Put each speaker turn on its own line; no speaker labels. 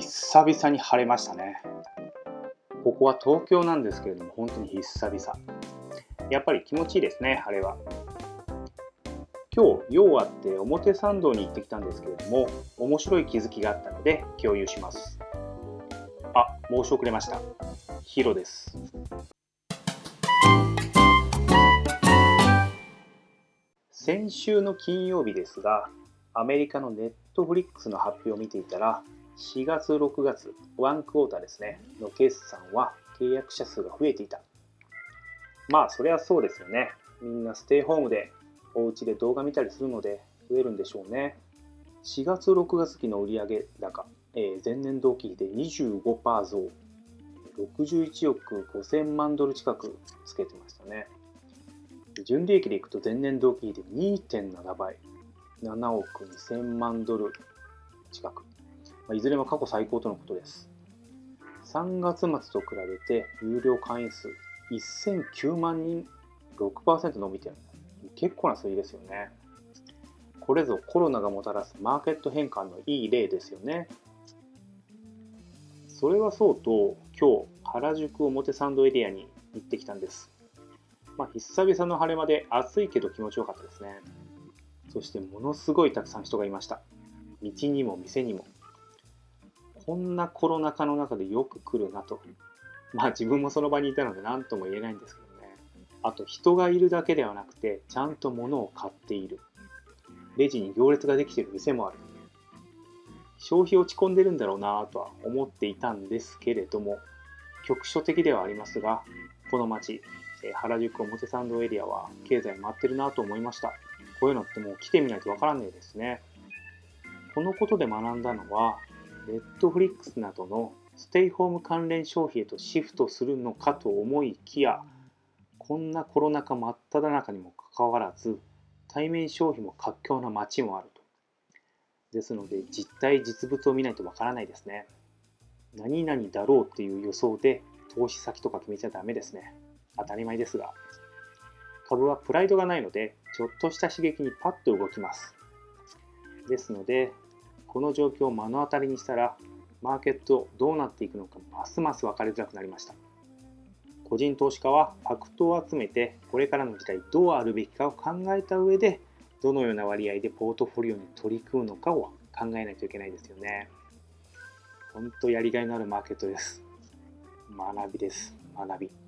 久々に晴れましたね。ここは東京なんですけれども、本当に久々。やっぱり気持ちいいですね、晴れは。今日、用あって表参道に行ってきたんですけれども、面白い気づきがあったので共有します。あ、申し遅れました。ヒロです。先週の金曜日ですが、アメリカのネットフリックスの発表を見ていたら、4月、6月、ワンクォーターですね、の決算は契約者数が増えていた。まあ、それはそうですよね。みんなステイホームでお家で動画見たりするので増えるんでしょうね。4月、6月期の売上高、えー、前年同期比で25%増、61億5000万ドル近くつけてましたね。純利益でいくと前年同期比で2.7倍、7億2000万ドル近く。まいずれも過去最高とのことです。3月末と比べて有料会員数1009万人6%伸びてる結構な数字ですよね。これぞコロナがもたらすマーケット変換のいい例ですよね。それはそうと今日原宿表参道エリアに行ってきたんです。まあ、久々の晴れ間で暑いけど気持ちよかったですね。そしてものすごいたくさん人がいました。道にも店にもこんなコロナ禍の中でよく来るなと。まあ自分もその場にいたので何とも言えないんですけどね。あと人がいるだけではなくて、ちゃんと物を買っている。レジに行列ができている店もある。消費落ち込んでるんだろうなとは思っていたんですけれども、局所的ではありますが、この街、原宿表参道エリアは経済回ってるなと思いました。こういうのってもう来てみないとわからないですね。このことで学んだのは、ネットフリックスなどのステイホーム関連消費へとシフトするのかと思いきやこんなコロナ禍真っ只中にもかかわらず対面消費も活況な街もあると。ですので実態実物を見ないとわからないですね。何々だろうっていう予想で投資先とか決めちゃダメですね。当たり前ですが。株はプライドがないのでちょっとした刺激にパッと動きます。ですのでこの状況を目の当たりにしたらマーケットどうなっていくのかますます分かりづらくなりました。個人投資家はファクトを集めてこれからの時代どうあるべきかを考えた上でどのような割合でポートフォリオに取り組むのかを考えないといけないですよね。本当やりがいのあるマーケットです。学びです。学び。